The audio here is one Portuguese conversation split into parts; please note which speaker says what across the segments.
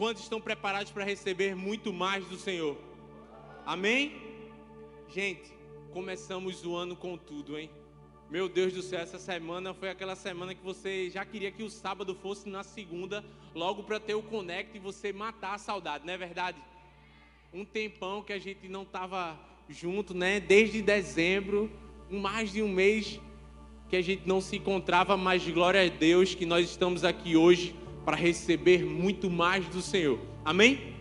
Speaker 1: Quantos estão preparados para receber muito mais do Senhor? Amém? Gente, começamos o ano com tudo, hein? Meu Deus do céu, essa semana foi aquela semana que você já queria que o sábado fosse na segunda, logo para ter o conect e você matar a saudade, não é verdade? Um tempão que a gente não estava junto, né? Desde dezembro, mais de um mês que a gente não se encontrava, mas glória a Deus que nós estamos aqui hoje para receber muito mais do Senhor. Amém?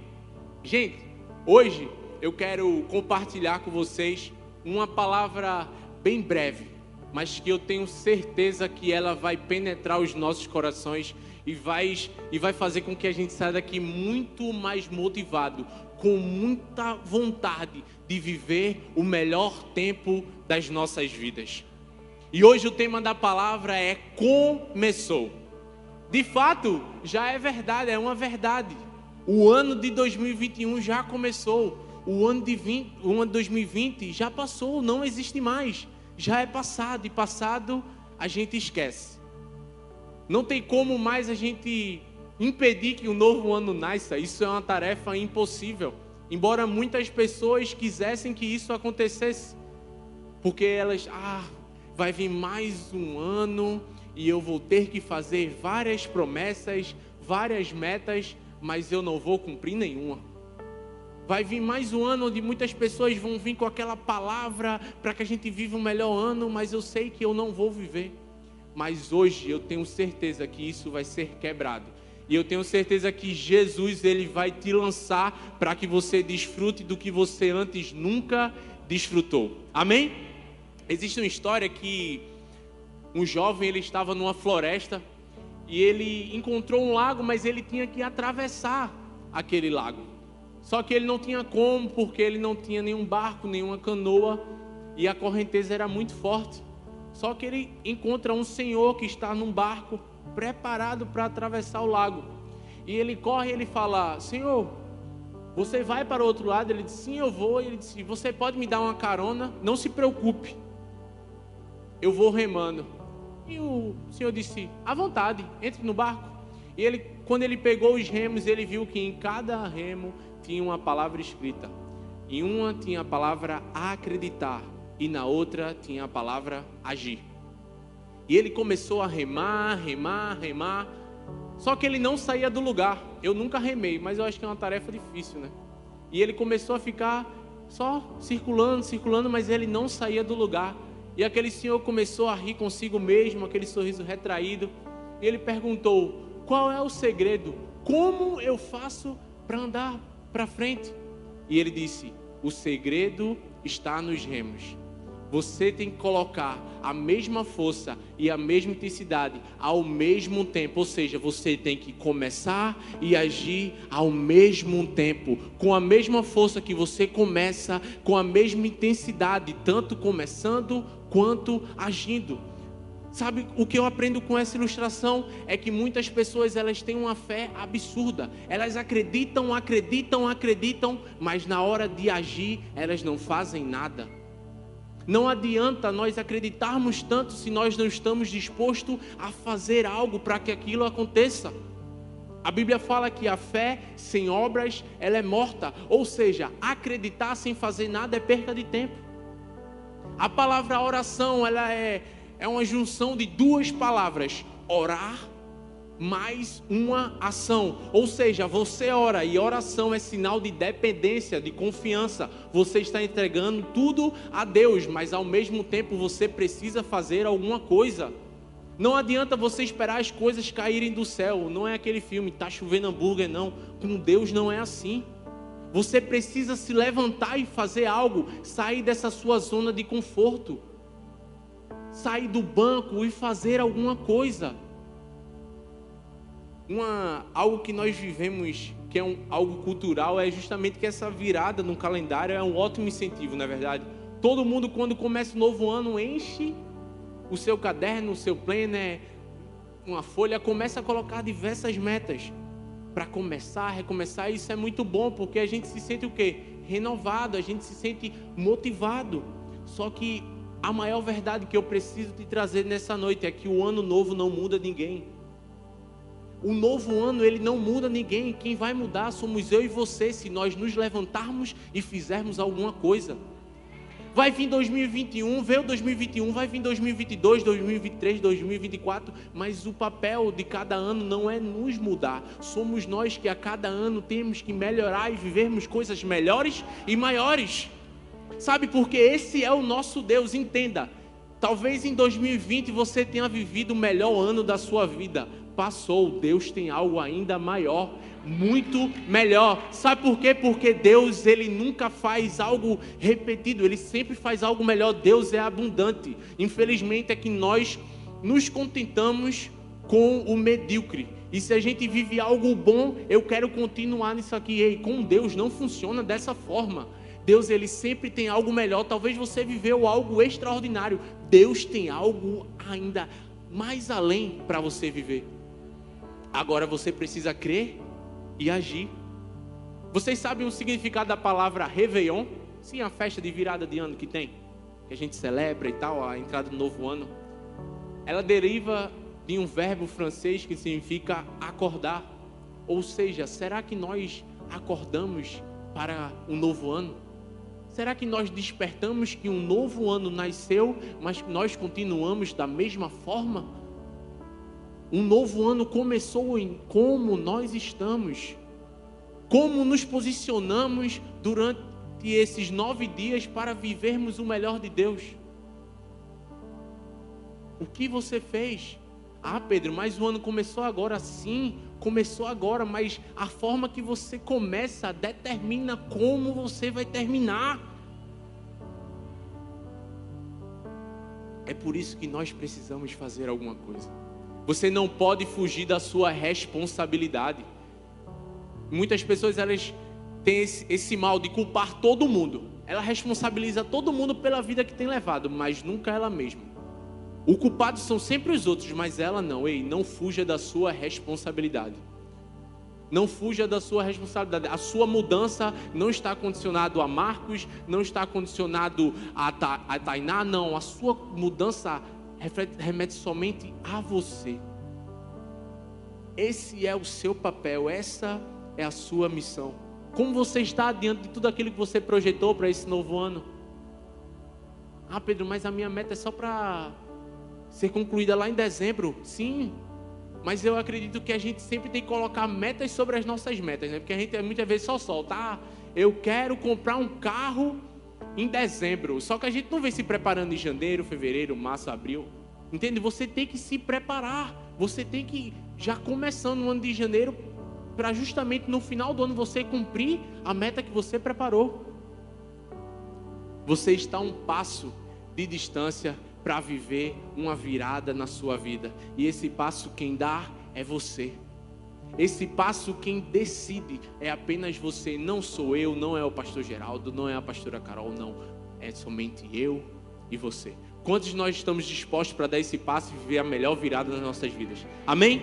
Speaker 1: Gente, hoje eu quero compartilhar com vocês uma palavra bem breve mas que eu tenho certeza que ela vai penetrar os nossos corações e vai, e vai fazer com que a gente saia daqui muito mais motivado, com muita vontade de viver o melhor tempo das nossas vidas. E hoje o tema da palavra é começou. De fato, já é verdade, é uma verdade. O ano de 2021 já começou. O ano de, 20, o ano de 2020 já passou, não existe mais já é passado e passado a gente esquece. Não tem como mais a gente impedir que um novo ano nasça. Isso é uma tarefa impossível. Embora muitas pessoas quisessem que isso acontecesse, porque elas, ah, vai vir mais um ano e eu vou ter que fazer várias promessas, várias metas, mas eu não vou cumprir nenhuma. Vai vir mais um ano onde muitas pessoas vão vir com aquela palavra para que a gente viva um melhor ano, mas eu sei que eu não vou viver. Mas hoje eu tenho certeza que isso vai ser quebrado. E eu tenho certeza que Jesus ele vai te lançar para que você desfrute do que você antes nunca desfrutou. Amém? Existe uma história que um jovem ele estava numa floresta e ele encontrou um lago, mas ele tinha que atravessar aquele lago. Só que ele não tinha como, porque ele não tinha nenhum barco, nenhuma canoa, e a correnteza era muito forte. Só que ele encontra um senhor que está num barco preparado para atravessar o lago. E ele corre ele fala: Senhor, você vai para o outro lado? Ele disse: Sim, eu vou. E ele disse: Você pode me dar uma carona? Não se preocupe, eu vou remando. E o senhor disse: À vontade, entre no barco. E ele, quando ele pegou os remos, ele viu que em cada remo tinha uma palavra escrita. Em uma tinha a palavra acreditar e na outra tinha a palavra agir. E ele começou a remar, remar, remar. Só que ele não saía do lugar. Eu nunca remei, mas eu acho que é uma tarefa difícil, né? E ele começou a ficar só circulando, circulando, mas ele não saía do lugar. E aquele senhor começou a rir consigo mesmo, aquele sorriso retraído. E ele perguntou: Qual é o segredo? Como eu faço para andar para frente. E ele disse: O segredo está nos remos. Você tem que colocar a mesma força e a mesma intensidade ao mesmo tempo, ou seja, você tem que começar e agir ao mesmo tempo, com a mesma força que você começa, com a mesma intensidade, tanto começando quanto agindo. Sabe o que eu aprendo com essa ilustração é que muitas pessoas elas têm uma fé absurda. Elas acreditam, acreditam, acreditam, mas na hora de agir elas não fazem nada. Não adianta nós acreditarmos tanto se nós não estamos dispostos a fazer algo para que aquilo aconteça. A Bíblia fala que a fé sem obras ela é morta, ou seja, acreditar sem fazer nada é perda de tempo. A palavra oração ela é é uma junção de duas palavras: orar mais uma ação. Ou seja, você ora e oração é sinal de dependência, de confiança. Você está entregando tudo a Deus, mas ao mesmo tempo você precisa fazer alguma coisa. Não adianta você esperar as coisas caírem do céu. Não é aquele filme, tá chovendo hambúrguer, não. Com Deus não é assim. Você precisa se levantar e fazer algo, sair dessa sua zona de conforto sair do banco e fazer alguma coisa. Uma, algo que nós vivemos, que é um, algo cultural, é justamente que essa virada no calendário é um ótimo incentivo, na é verdade. Todo mundo, quando começa o novo ano, enche o seu caderno, o seu planner, uma folha, começa a colocar diversas metas para começar, recomeçar. Isso é muito bom, porque a gente se sente o quê? Renovado, a gente se sente motivado. Só que a maior verdade que eu preciso te trazer nessa noite é que o ano novo não muda ninguém. O novo ano, ele não muda ninguém. Quem vai mudar somos eu e você, se nós nos levantarmos e fizermos alguma coisa. Vai vir 2021, veio 2021, vai vir 2022, 2023, 2024, mas o papel de cada ano não é nos mudar. Somos nós que a cada ano temos que melhorar e vivermos coisas melhores e maiores. Sabe, porque esse é o nosso Deus, entenda. Talvez em 2020 você tenha vivido o melhor ano da sua vida. Passou, Deus tem algo ainda maior, muito melhor. Sabe por quê? Porque Deus, ele nunca faz algo repetido, ele sempre faz algo melhor. Deus é abundante. Infelizmente é que nós nos contentamos com o medíocre. E se a gente vive algo bom, eu quero continuar nisso aqui. Ei, com Deus não funciona dessa forma. Deus ele sempre tem algo melhor. Talvez você viveu algo extraordinário. Deus tem algo ainda mais além para você viver. Agora você precisa crer e agir. Vocês sabem o significado da palavra Réveillon? Sim, a festa de virada de ano que tem, que a gente celebra e tal, a entrada do novo ano. Ela deriva de um verbo francês que significa acordar. Ou seja, será que nós acordamos para um novo ano? Será que nós despertamos que um novo ano nasceu, mas nós continuamos da mesma forma? Um novo ano começou em como nós estamos, como nos posicionamos durante esses nove dias para vivermos o melhor de Deus. O que você fez? Ah, Pedro, mas o ano começou agora sim, começou agora, mas a forma que você começa determina como você vai terminar. É por isso que nós precisamos fazer alguma coisa. Você não pode fugir da sua responsabilidade. Muitas pessoas elas têm esse, esse mal de culpar todo mundo. Ela responsabiliza todo mundo pela vida que tem levado, mas nunca ela mesma. O culpado são sempre os outros, mas ela não. Ei, não fuja da sua responsabilidade. Não fuja da sua responsabilidade. A sua mudança não está condicionado a Marcos, não está condicionado a, Ta, a Tainá, não. A sua mudança remete somente a você. Esse é o seu papel, essa é a sua missão. Como você está diante de tudo aquilo que você projetou para esse novo ano? Ah, Pedro, mas a minha meta é só para ser concluída lá em dezembro. Sim, mas eu acredito que a gente sempre tem que colocar metas sobre as nossas metas, né? Porque a gente muitas vezes só solta, ah, eu quero comprar um carro em dezembro. Só que a gente não vem se preparando em janeiro, fevereiro, março, abril. Entende? Você tem que se preparar. Você tem que já começando no ano de janeiro para justamente no final do ano você cumprir a meta que você preparou. Você está um passo de distância para viver uma virada na sua vida. E esse passo quem dá é você. Esse passo quem decide é apenas você, não sou eu, não é o pastor Geraldo, não é a pastora Carol, não. É somente eu e você. Quantos nós estamos dispostos para dar esse passo e viver a melhor virada nas nossas vidas? Amém?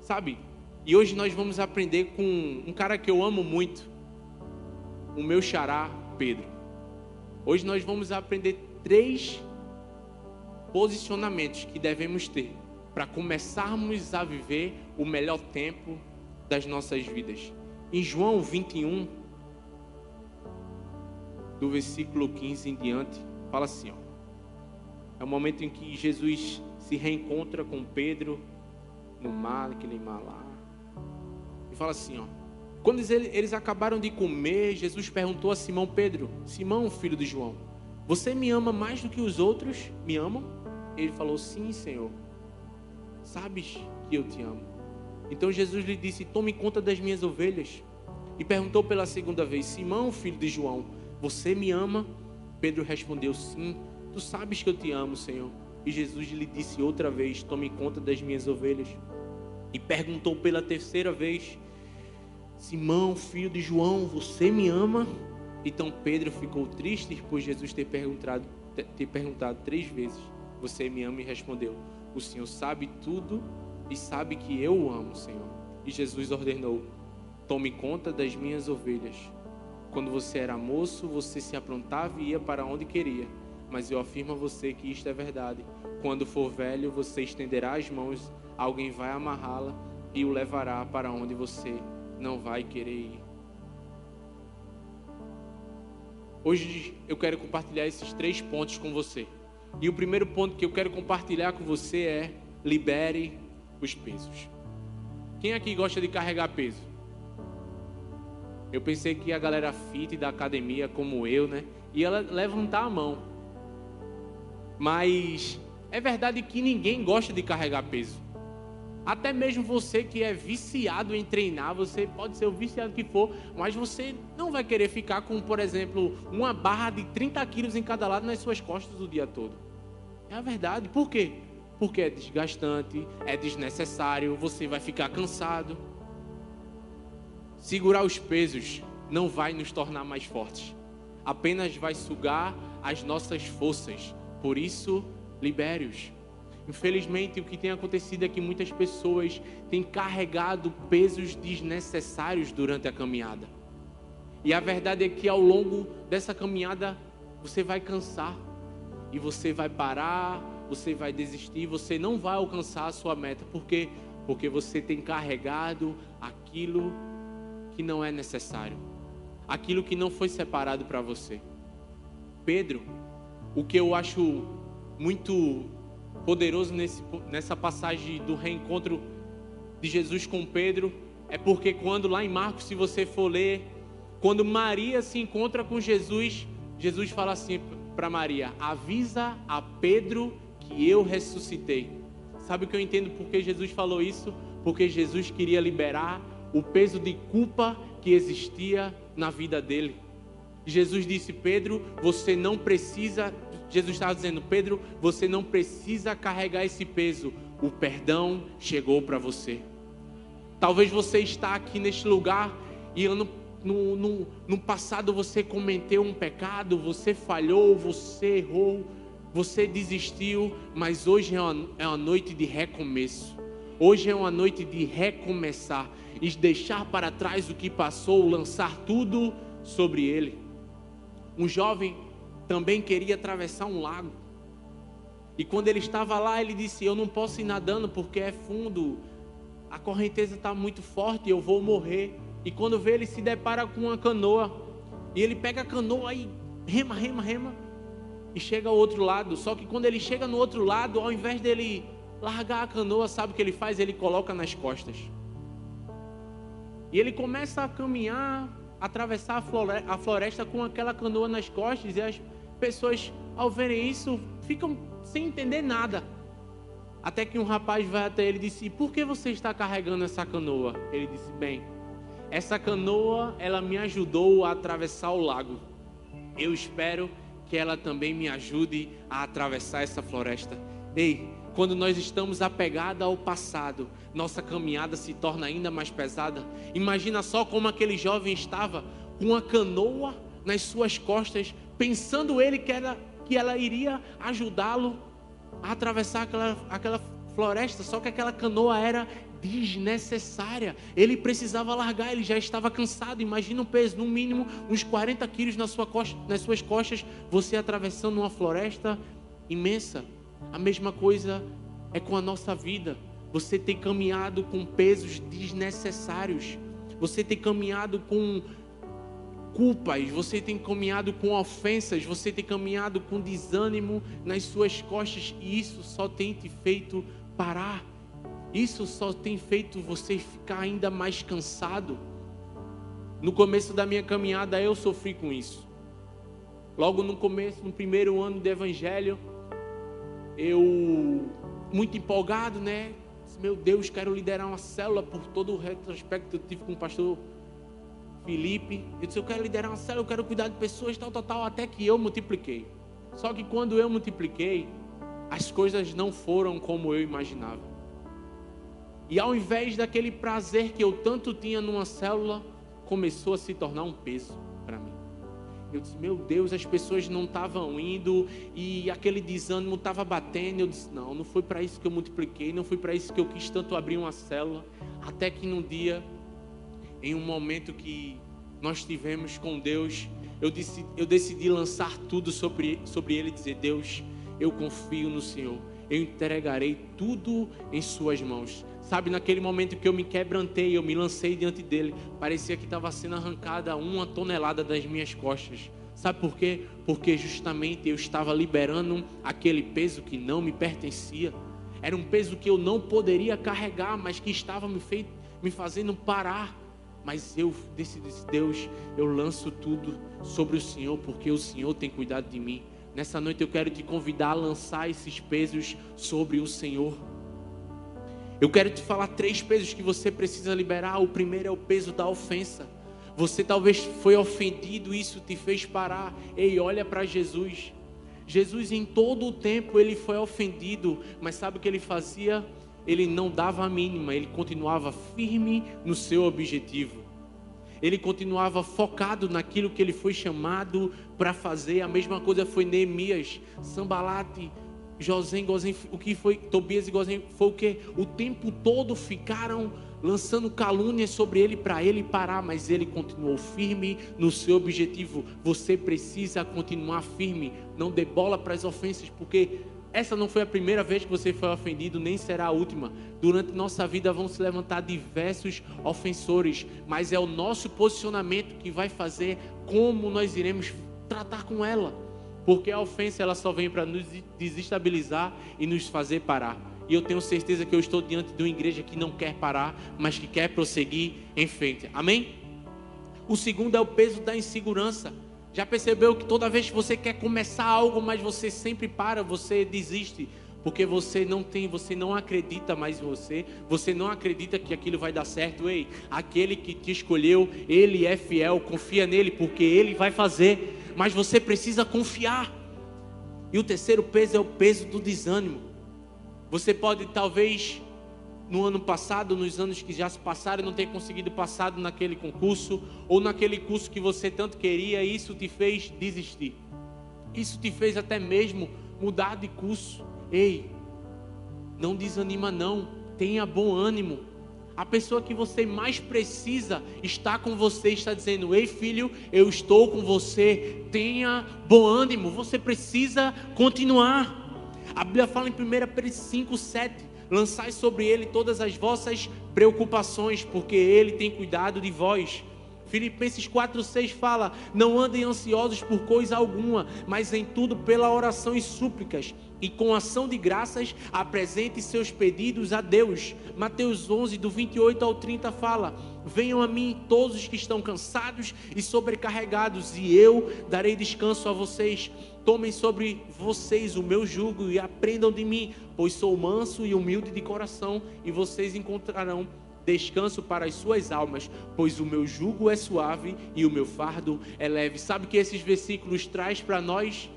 Speaker 1: Sabe? E hoje nós vamos aprender com um cara que eu amo muito, o meu xará, Pedro. Hoje nós vamos aprender três posicionamentos que devemos ter para começarmos a viver o melhor tempo das nossas vidas. Em João 21, do versículo 15 em diante, fala assim: ó, é o momento em que Jesus se reencontra com Pedro no mar, aquele mar lá, e fala assim: ó, quando eles, acabaram de comer, Jesus perguntou a Simão Pedro: Simão, filho de João, você me ama mais do que os outros me amam? Ele falou: Sim, Senhor. Sabes que eu te amo. Então Jesus lhe disse: Tome conta das minhas ovelhas. E perguntou pela segunda vez: Simão, filho de João, você me ama? Pedro respondeu: Sim, tu sabes que eu te amo, Senhor. E Jesus lhe disse outra vez: Tome conta das minhas ovelhas. E perguntou pela terceira vez: Simão, filho de João, você me ama? Então Pedro ficou triste por Jesus ter perguntado, ter perguntado três vezes: Você me ama? E respondeu: O Senhor sabe tudo e sabe que eu o amo, Senhor. E Jesus ordenou: Tome conta das minhas ovelhas. Quando você era moço, você se aprontava e ia para onde queria. mas eu afirmo a você que isto é verdade. Quando for velho, você estenderá as mãos, alguém vai amarrá-la e o levará para onde você não vai querer ir. Hoje eu quero compartilhar esses três pontos com você. E o primeiro ponto que eu quero compartilhar com você é: libere os pesos. Quem aqui gosta de carregar peso? Eu pensei que a galera fit da academia, como eu, né, ia levantar a mão. Mas é verdade que ninguém gosta de carregar peso. Até mesmo você que é viciado em treinar, você pode ser o viciado que for, mas você não vai querer ficar com, por exemplo, uma barra de 30 quilos em cada lado nas suas costas o dia todo. É a verdade. Por quê? Porque é desgastante, é desnecessário, você vai ficar cansado. Segurar os pesos não vai nos tornar mais fortes, apenas vai sugar as nossas forças. Por isso, libere-os. Infelizmente, o que tem acontecido é que muitas pessoas têm carregado pesos desnecessários durante a caminhada. E a verdade é que ao longo dessa caminhada você vai cansar e você vai parar, você vai desistir, você não vai alcançar a sua meta. Por quê? Porque você tem carregado aquilo que não é necessário, aquilo que não foi separado para você. Pedro, o que eu acho muito poderoso nesse, nessa passagem do reencontro de Jesus com Pedro é porque quando lá em Marcos, se você for ler, quando Maria se encontra com Jesus, Jesus fala assim para Maria: avisa a Pedro que eu ressuscitei. Sabe o que eu entendo por que Jesus falou isso? Porque Jesus queria liberar o peso de culpa que existia na vida dele. Jesus disse: Pedro, você não precisa Jesus estava dizendo: Pedro, você não precisa carregar esse peso. O perdão chegou para você. Talvez você está aqui neste lugar e ano, no, no, no passado você cometeu um pecado, você falhou, você errou, você desistiu, mas hoje é uma, é uma noite de recomeço. Hoje é uma noite de recomeçar e deixar para trás o que passou, lançar tudo sobre ele. Um jovem também queria atravessar um lago. E quando ele estava lá, ele disse: Eu não posso ir nadando porque é fundo, a correnteza está muito forte, eu vou morrer. E quando vê, ele se depara com uma canoa. E ele pega a canoa e rema, rema, rema. E chega ao outro lado. Só que quando ele chega no outro lado, ao invés dele largar a canoa, sabe o que ele faz? Ele coloca nas costas. E ele começa a caminhar, atravessar a floresta com aquela canoa nas costas. E as pessoas, ao verem isso, ficam sem entender nada. Até que um rapaz vai até ele e disse: Por que você está carregando essa canoa? Ele disse: Bem, essa canoa ela me ajudou a atravessar o lago. Eu espero que ela também me ajude a atravessar essa floresta. Ei, quando nós estamos apegados ao passado, nossa caminhada se torna ainda mais pesada. Imagina só como aquele jovem estava com uma canoa nas suas costas, pensando ele que, era, que ela iria ajudá-lo a atravessar aquela, aquela floresta, só que aquela canoa era desnecessária. Ele precisava largar, ele já estava cansado. Imagina um peso, no mínimo uns 40 quilos na sua costa, nas suas costas, você atravessando uma floresta imensa. A mesma coisa é com a nossa vida. Você tem caminhado com pesos desnecessários. Você tem caminhado com culpas, você tem caminhado com ofensas, você tem caminhado com desânimo nas suas costas e isso só tem te feito parar. Isso só tem feito você ficar ainda mais cansado. No começo da minha caminhada eu sofri com isso. Logo no começo, no primeiro ano do evangelho, eu muito empolgado, né? Meu Deus, quero liderar uma célula por todo o retrospecto que eu tive com o pastor Felipe. Eu disse: Eu quero liderar uma célula, eu quero cuidar de pessoas, tal, tal, tal, até que eu multipliquei. Só que quando eu multipliquei, as coisas não foram como eu imaginava. E ao invés daquele prazer que eu tanto tinha numa célula, começou a se tornar um peso para mim. Eu disse, meu Deus, as pessoas não estavam indo e aquele desânimo estava batendo. Eu disse, não, não foi para isso que eu multipliquei, não foi para isso que eu quis tanto abrir uma célula. Até que num dia em um momento que nós tivemos com Deus, eu decidi, eu decidi lançar tudo sobre, sobre Ele e dizer: Deus, eu confio no Senhor, eu entregarei tudo em Suas mãos. Sabe, naquele momento que eu me quebrantei, eu me lancei diante dele, parecia que estava sendo arrancada uma tonelada das minhas costas. Sabe por quê? Porque justamente eu estava liberando aquele peso que não me pertencia. Era um peso que eu não poderia carregar, mas que estava me, feito, me fazendo parar. Mas eu decidi, Deus, eu lanço tudo sobre o Senhor, porque o Senhor tem cuidado de mim. Nessa noite eu quero te convidar a lançar esses pesos sobre o Senhor. Eu quero te falar três pesos que você precisa liberar. O primeiro é o peso da ofensa. Você talvez foi ofendido, isso te fez parar. Ei, olha para Jesus. Jesus em todo o tempo ele foi ofendido, mas sabe o que ele fazia? Ele não dava a mínima, ele continuava firme no seu objetivo. Ele continuava focado naquilo que ele foi chamado para fazer. A mesma coisa foi Neemias, Sambalate, José, Gozem, o que foi Tobias e Gozem foi o que o tempo todo ficaram lançando calúnias sobre ele para ele parar, mas ele continuou firme no seu objetivo. Você precisa continuar firme, não dê bola para as ofensas, porque essa não foi a primeira vez que você foi ofendido, nem será a última. Durante nossa vida vão se levantar diversos ofensores, mas é o nosso posicionamento que vai fazer como nós iremos tratar com ela. Porque a ofensa ela só vem para nos desestabilizar e nos fazer parar. E eu tenho certeza que eu estou diante de uma igreja que não quer parar, mas que quer prosseguir em frente. Amém? O segundo é o peso da insegurança. Já percebeu que toda vez que você quer começar algo, mas você sempre para, você desiste, porque você não tem, você não acredita mais em você, você não acredita que aquilo vai dar certo. Ei, aquele que te escolheu, ele é fiel, confia nele, porque ele vai fazer mas você precisa confiar. E o terceiro peso é o peso do desânimo. Você pode talvez no ano passado, nos anos que já se passaram, não ter conseguido passar naquele concurso ou naquele curso que você tanto queria, isso te fez desistir. Isso te fez até mesmo mudar de curso. Ei, não desanima não, tenha bom ânimo. A pessoa que você mais precisa está com você, está dizendo: Ei filho, eu estou com você, tenha bom ânimo, você precisa continuar. A Bíblia fala em 1 Pedro 5, 7: Lançai sobre ele todas as vossas preocupações, porque ele tem cuidado de vós. Filipenses 4,6 fala: Não andem ansiosos por coisa alguma, mas em tudo pela oração e súplicas, e com ação de graças apresente seus pedidos a Deus. Mateus 11, do 28 ao 30 fala: Venham a mim todos os que estão cansados e sobrecarregados, e eu darei descanso a vocês. Tomem sobre vocês o meu jugo e aprendam de mim, pois sou manso e humilde de coração, e vocês encontrarão descanso para as suas almas, pois o meu jugo é suave e o meu fardo é leve. Sabe que esses versículos traz para nós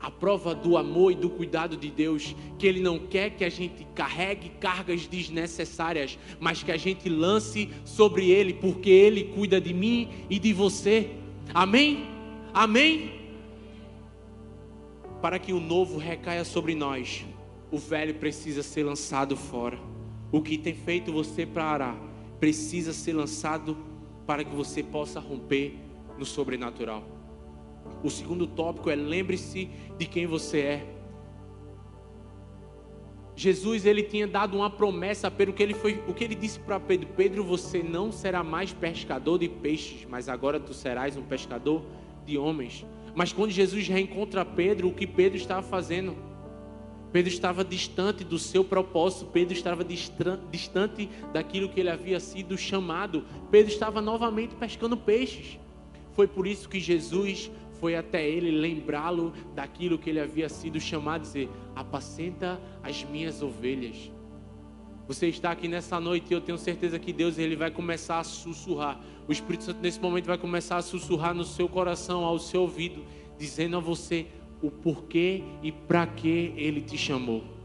Speaker 1: a prova do amor e do cuidado de Deus, que Ele não quer que a gente carregue cargas desnecessárias, mas que a gente lance sobre Ele, porque Ele cuida de mim e de você. Amém? Amém? Para que o novo recaia sobre nós, o velho precisa ser lançado fora. O que tem feito você parar precisa ser lançado para que você possa romper no sobrenatural. O segundo tópico é lembre-se de quem você é. Jesus ele tinha dado uma promessa a Pedro que ele foi, o que ele disse para Pedro, Pedro, você não será mais pescador de peixes, mas agora tu serás um pescador de homens. Mas quando Jesus reencontra Pedro, o que Pedro estava fazendo? Pedro estava distante do seu propósito, Pedro estava distante daquilo que ele havia sido chamado. Pedro estava novamente pescando peixes. Foi por isso que Jesus foi até ele lembrá-lo daquilo que ele havia sido chamado, dizer: apacenta as minhas ovelhas. Você está aqui nessa noite e eu tenho certeza que Deus ele vai começar a sussurrar. O Espírito Santo nesse momento vai começar a sussurrar no seu coração, ao seu ouvido, dizendo a você: o porquê e para que ele te chamou.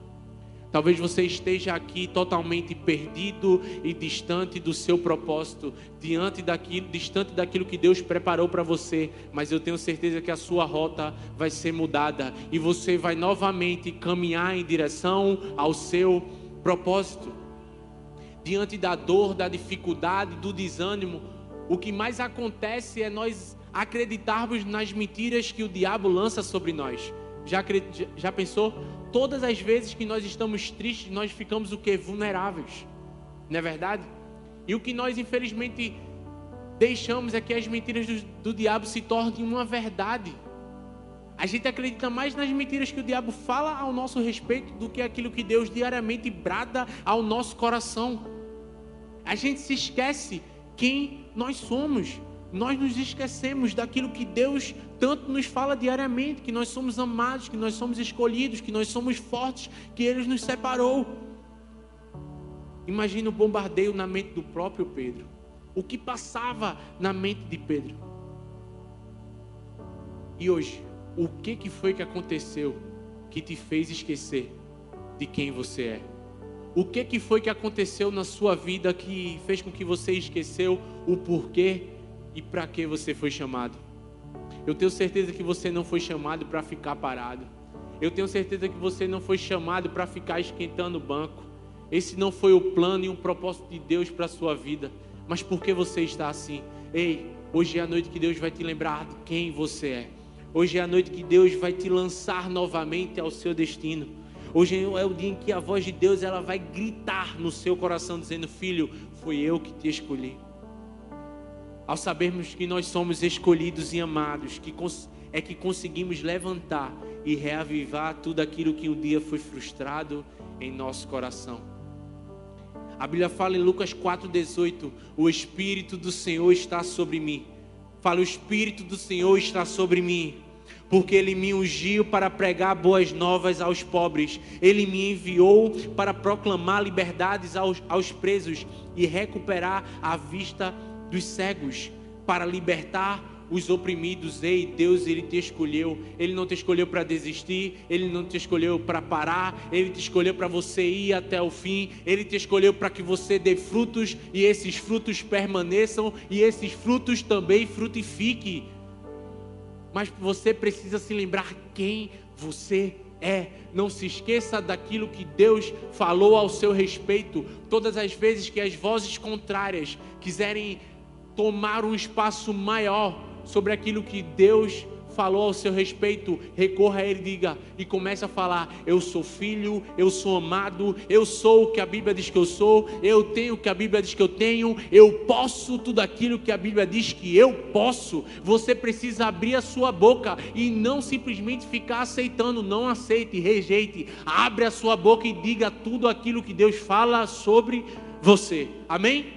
Speaker 1: Talvez você esteja aqui totalmente perdido e distante do seu propósito, diante daquilo, distante daquilo que Deus preparou para você, mas eu tenho certeza que a sua rota vai ser mudada e você vai novamente caminhar em direção ao seu propósito. Diante da dor, da dificuldade, do desânimo, o que mais acontece é nós acreditarmos nas mentiras que o diabo lança sobre nós. Já, já pensou? Todas as vezes que nós estamos tristes, nós ficamos o que? Vulneráveis. Não é verdade? E o que nós, infelizmente, deixamos é que as mentiras do, do diabo se tornem uma verdade. A gente acredita mais nas mentiras que o diabo fala ao nosso respeito do que aquilo que Deus diariamente brada ao nosso coração. A gente se esquece quem nós somos. Nós nos esquecemos daquilo que Deus tanto nos fala diariamente, que nós somos amados, que nós somos escolhidos, que nós somos fortes, que Ele nos separou. Imagina o bombardeio na mente do próprio Pedro. O que passava na mente de Pedro. E hoje, o que, que foi que aconteceu que te fez esquecer de quem você é? O que, que foi que aconteceu na sua vida que fez com que você esqueceu o porquê e para que você foi chamado? Eu tenho certeza que você não foi chamado para ficar parado. Eu tenho certeza que você não foi chamado para ficar esquentando o banco. Esse não foi o plano e um propósito de Deus para a sua vida. Mas por que você está assim? Ei, hoje é a noite que Deus vai te lembrar de quem você é. Hoje é a noite que Deus vai te lançar novamente ao seu destino. Hoje é o dia em que a voz de Deus ela vai gritar no seu coração dizendo: "Filho, foi eu que te escolhi". Ao sabermos que nós somos escolhidos e amados, que é que conseguimos levantar e reavivar tudo aquilo que um dia foi frustrado em nosso coração. A Bíblia fala em Lucas 4,18: O Espírito do Senhor está sobre mim. Fala, o Espírito do Senhor está sobre mim, porque Ele me ungiu para pregar boas novas aos pobres. Ele me enviou para proclamar liberdades aos, aos presos e recuperar a vista dos cegos, para libertar os oprimidos. Ei, Deus, Ele te escolheu. Ele não te escolheu para desistir. Ele não te escolheu para parar. Ele te escolheu para você ir até o fim. Ele te escolheu para que você dê frutos e esses frutos permaneçam e esses frutos também frutifiquem. Mas você precisa se lembrar quem você é. Não se esqueça daquilo que Deus falou ao seu respeito. Todas as vezes que as vozes contrárias quiserem tomar um espaço maior, sobre aquilo que Deus falou ao seu respeito, recorra a Ele diga e comece a falar: Eu sou filho, eu sou amado, eu sou o que a Bíblia diz que eu sou, eu tenho o que a Bíblia diz que eu tenho, eu posso tudo aquilo que a Bíblia diz que eu posso. Você precisa abrir a sua boca e não simplesmente ficar aceitando, não aceite, rejeite. Abre a sua boca e diga tudo aquilo que Deus fala sobre você. Amém?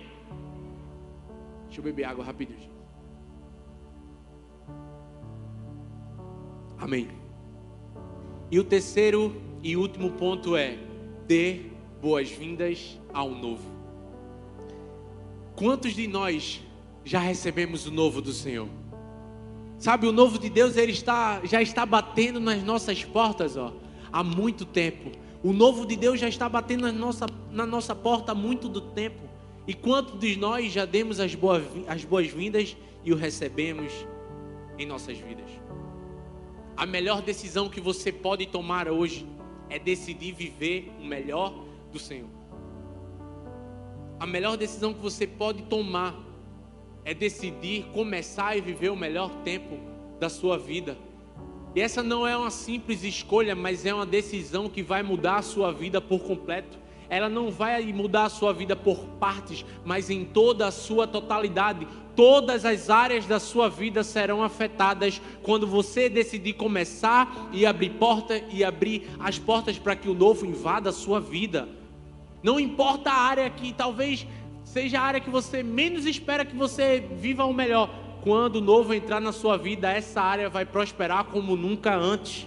Speaker 1: Deixa eu beber água rapidinho. Amém. E o terceiro e último ponto é: dê boas-vindas ao novo. Quantos de nós já recebemos o novo do Senhor? Sabe, o novo de Deus ele está, já está batendo nas nossas portas ó, há muito tempo. O novo de Deus já está batendo na nossa, na nossa porta há muito do tempo. E quantos de nós já demos as boas-vindas boas e o recebemos em nossas vidas? A melhor decisão que você pode tomar hoje é decidir viver o melhor do Senhor. A melhor decisão que você pode tomar é decidir começar e viver o melhor tempo da sua vida. E essa não é uma simples escolha, mas é uma decisão que vai mudar a sua vida por completo ela não vai mudar a sua vida por partes, mas em toda a sua totalidade. Todas as áreas da sua vida serão afetadas quando você decidir começar e abrir porta e abrir as portas para que o novo invada a sua vida. Não importa a área que talvez seja a área que você menos espera que você viva o melhor. Quando o novo entrar na sua vida, essa área vai prosperar como nunca antes.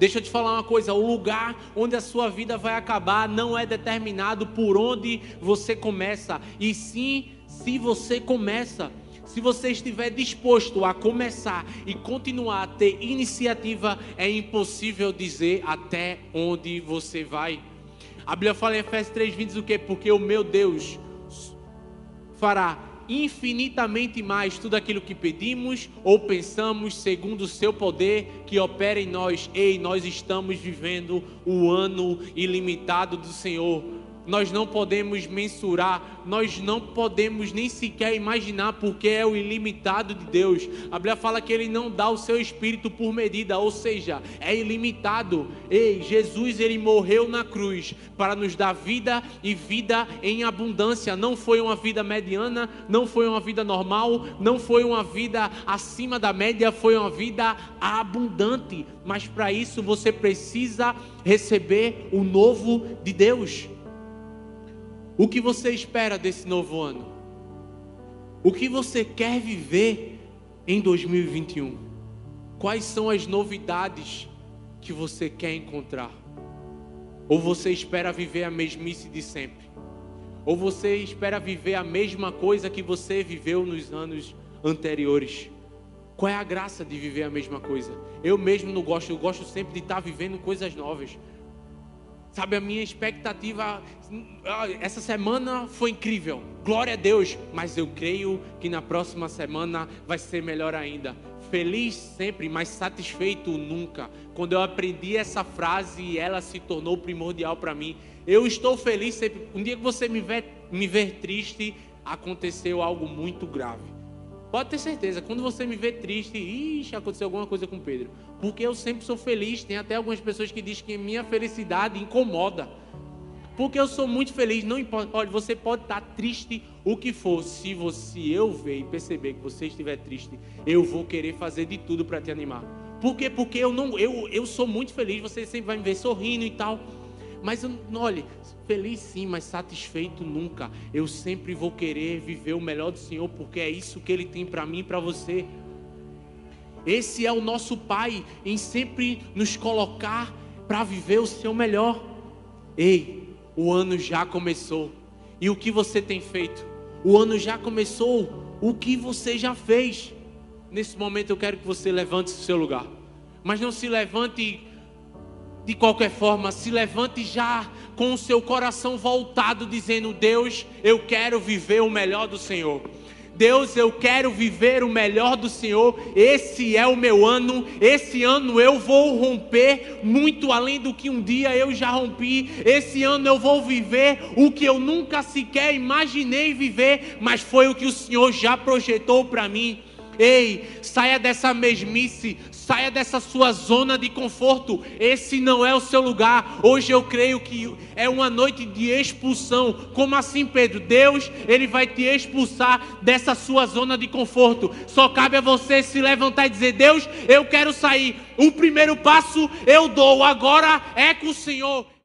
Speaker 1: Deixa eu te falar uma coisa: o lugar onde a sua vida vai acabar não é determinado por onde você começa, e sim se você começa. Se você estiver disposto a começar e continuar a ter iniciativa, é impossível dizer até onde você vai. A Bíblia fala em Efésios 3:20 diz o quê? Porque o meu Deus fará infinitamente mais tudo aquilo que pedimos ou pensamos, segundo o seu poder que opera em nós. Ei, nós estamos vivendo o ano ilimitado do Senhor. Nós não podemos mensurar, nós não podemos nem sequer imaginar, porque é o ilimitado de Deus. A Bíblia fala que Ele não dá o seu espírito por medida, ou seja, é ilimitado. Ei, Jesus, Ele morreu na cruz para nos dar vida e vida em abundância. Não foi uma vida mediana, não foi uma vida normal, não foi uma vida acima da média, foi uma vida abundante. Mas para isso você precisa receber o novo de Deus. O que você espera desse novo ano? O que você quer viver em 2021? Quais são as novidades que você quer encontrar? Ou você espera viver a mesmice de sempre? Ou você espera viver a mesma coisa que você viveu nos anos anteriores? Qual é a graça de viver a mesma coisa? Eu mesmo não gosto, eu gosto sempre de estar vivendo coisas novas. Sabe, a minha expectativa ah, essa semana foi incrível. Glória a Deus, mas eu creio que na próxima semana vai ser melhor ainda. Feliz sempre, mas satisfeito nunca. Quando eu aprendi essa frase, ela se tornou primordial para mim. Eu estou feliz sempre. Um dia que você me ver, me ver triste, aconteceu algo muito grave. Pode ter certeza, quando você me vê triste, ixi, aconteceu alguma coisa com Pedro. Porque eu sempre sou feliz. Tem até algumas pessoas que dizem que minha felicidade incomoda. Porque eu sou muito feliz. Não importa. Olha, você pode estar triste o que for. Se você eu ver e perceber que você estiver triste, eu vou querer fazer de tudo para te animar. Por quê? Porque eu não, eu, eu sou muito feliz. Você sempre vai me ver sorrindo e tal. Mas olhe, feliz sim, mas satisfeito nunca. Eu sempre vou querer viver o melhor do Senhor, porque é isso que Ele tem para mim e para você. Esse é o nosso Pai em sempre nos colocar para viver o seu melhor. Ei, o ano já começou. E o que você tem feito? O ano já começou. O que você já fez? Nesse momento eu quero que você levante seu lugar. Mas não se levante de qualquer forma, se levante já com o seu coração voltado, dizendo: Deus, eu quero viver o melhor do Senhor. Deus, eu quero viver o melhor do Senhor. Esse é o meu ano. Esse ano eu vou romper muito além do que um dia eu já rompi. Esse ano eu vou viver o que eu nunca sequer imaginei viver, mas foi o que o Senhor já projetou para mim. Ei, saia dessa mesmice, saia dessa sua zona de conforto. Esse não é o seu lugar. Hoje eu creio que é uma noite de expulsão. Como assim, Pedro? Deus, ele vai te expulsar dessa sua zona de conforto. Só cabe a você se levantar e dizer: Deus, eu quero sair. O primeiro passo eu dou, agora é com o Senhor.